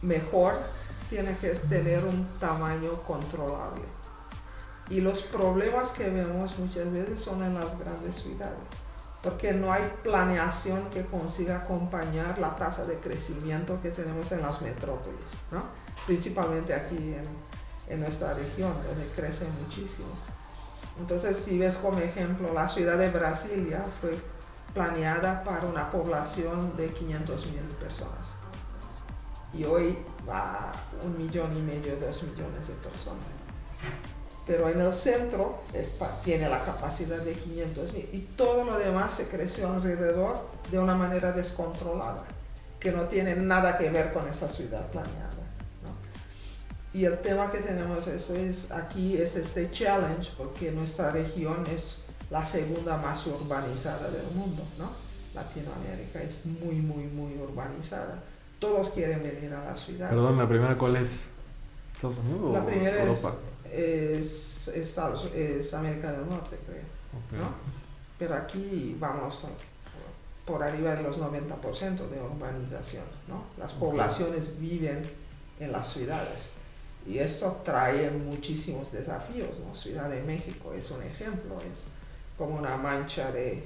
mejor tiene que tener un tamaño controlable. Y los problemas que vemos muchas veces son en las grandes ciudades porque no hay planeación que consiga acompañar la tasa de crecimiento que tenemos en las metrópolis, principalmente aquí en, nuestra región, donde crece muchísimo. Entonces, si ves como ejemplo, la ciudad de Brasilia fue planeada para una población de 500 mil personas. Y hoy va a un millón y medio, dos millones de personas pero en el centro está, tiene la capacidad de 500 mil y todo lo demás se creció alrededor de una manera descontrolada, que no tiene nada que ver con esa ciudad planeada. Y el tema que tenemos eso es, aquí es este challenge, porque nuestra región es la segunda más urbanizada del mundo, ¿no? Latinoamérica es muy, muy, muy urbanizada. Todos quieren venir a la ciudad. Perdón, la primera cuál es? ¿Estados Unidos la primera Europa? es, Estados, es América del Norte, creo. ¿no? Pero aquí vamos por arriba de los 90% de urbanización. ¿no? Las poblaciones viven en las ciudades. Y esto trae muchísimos desafíos. ¿no? Ciudad de México es un ejemplo, es como una mancha de,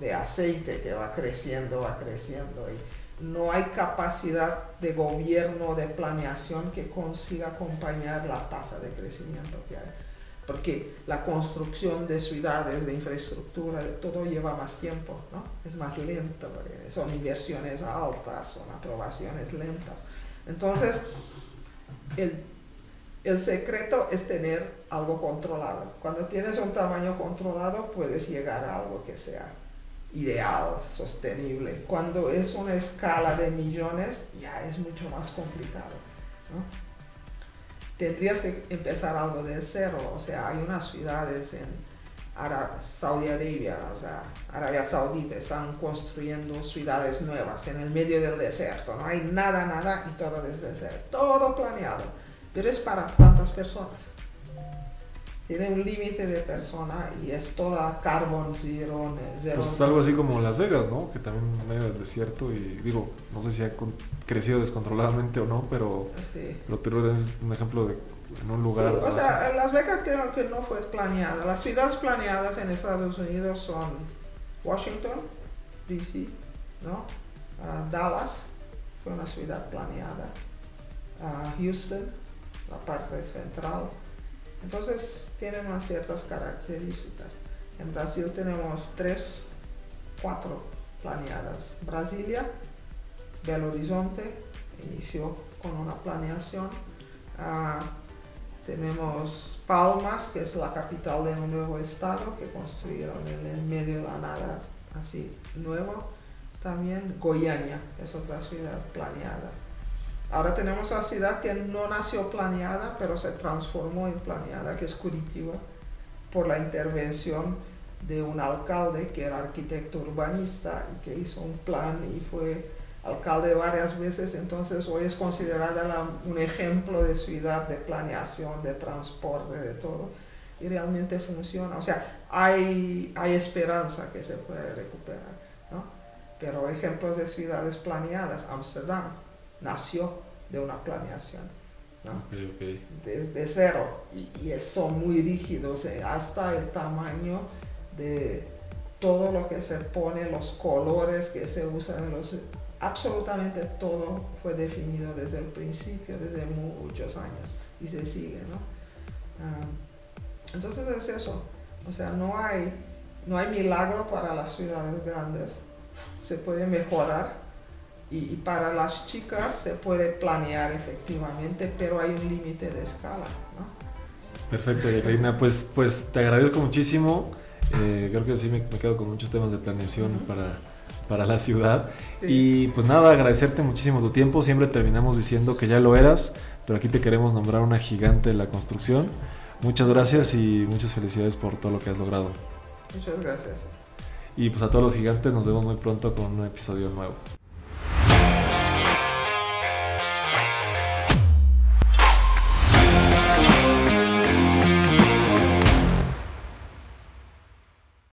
de aceite que va creciendo, va creciendo. Y, no hay capacidad de gobierno, de planeación que consiga acompañar la tasa de crecimiento que hay. Porque la construcción de ciudades, de infraestructura, de todo lleva más tiempo, ¿no? Es más lento, eh, son inversiones altas, son aprobaciones lentas. Entonces, el, el secreto es tener algo controlado. Cuando tienes un tamaño controlado puedes llegar a algo que sea ideal, sostenible. Cuando es una escala de millones ya es mucho más complicado. Tendrías que empezar algo de cero. O sea, hay unas ciudades en Saudi Arabia, o sea, Arabia Saudita, están construyendo ciudades nuevas en el medio del desierto. No hay nada, nada y todo desde cero. Todo planeado pero es para cuántas personas. Tiene un límite de personas y es toda carbon zero, zero. Pues algo así como Las Vegas, ¿no? Que también medio del desierto y digo, no sé si ha crecido descontroladamente o no, pero sí. lo es un ejemplo de en un lugar. o sea, Las Vegas creo que no fue planeada. Las ciudades planeadas en Estados Unidos son Washington, D.C., ¿no? Ah, Dallas fue una ciudad planeada. Uh, Houston, la parte central. Entonces tienen unas ciertas características. En Brasil tenemos tres, cuatro planeadas. Brasilia, Belo Horizonte, inició con una planeación. Ah, tenemos Palmas, que es la capital de un nuevo estado que construyeron en el medio de la nada, así nuevo. También Goiânia es otra ciudad planeada. Ahora tenemos una ciudad que no nació planeada, pero se transformó en planeada, que es Curitiba, por la intervención de un alcalde que era arquitecto urbanista y que hizo un plan y fue alcalde varias veces, entonces hoy es considerada un ejemplo de ciudad de planeación, de transporte, de todo, y realmente funciona. O sea, hay, hay esperanza que se puede recuperar, ¿no? Pero ejemplos de ciudades planeadas, Amsterdam, nació de una planeación. Desde cero. Y, son muy rígidos, hasta el tamaño de todo lo que se pone, los colores que se usan, los, absolutamente todo fue definido desde el principio, desde muchos años, y se sigue. ¿no? Ah, entonces es eso. O sea, no hay, no hay milagro para las ciudades grandes. Se puede mejorar y, para las chicas se puede planear efectivamente, pero hay un límite de escala. ¿no? Perfecto, Reina. Pues, pues te agradezco muchísimo. Eh, creo que sí me, quedo con muchos temas de planeación para, para la ciudad. Y pues nada, agradecerte muchísimo tu tiempo. Siempre terminamos diciendo que ya lo eras, pero aquí te queremos nombrar una gigante de la construcción. Muchas gracias y muchas felicidades por todo lo que has logrado. Muchas gracias. Y pues a todos los gigantes nos vemos muy pronto con un episodio nuevo.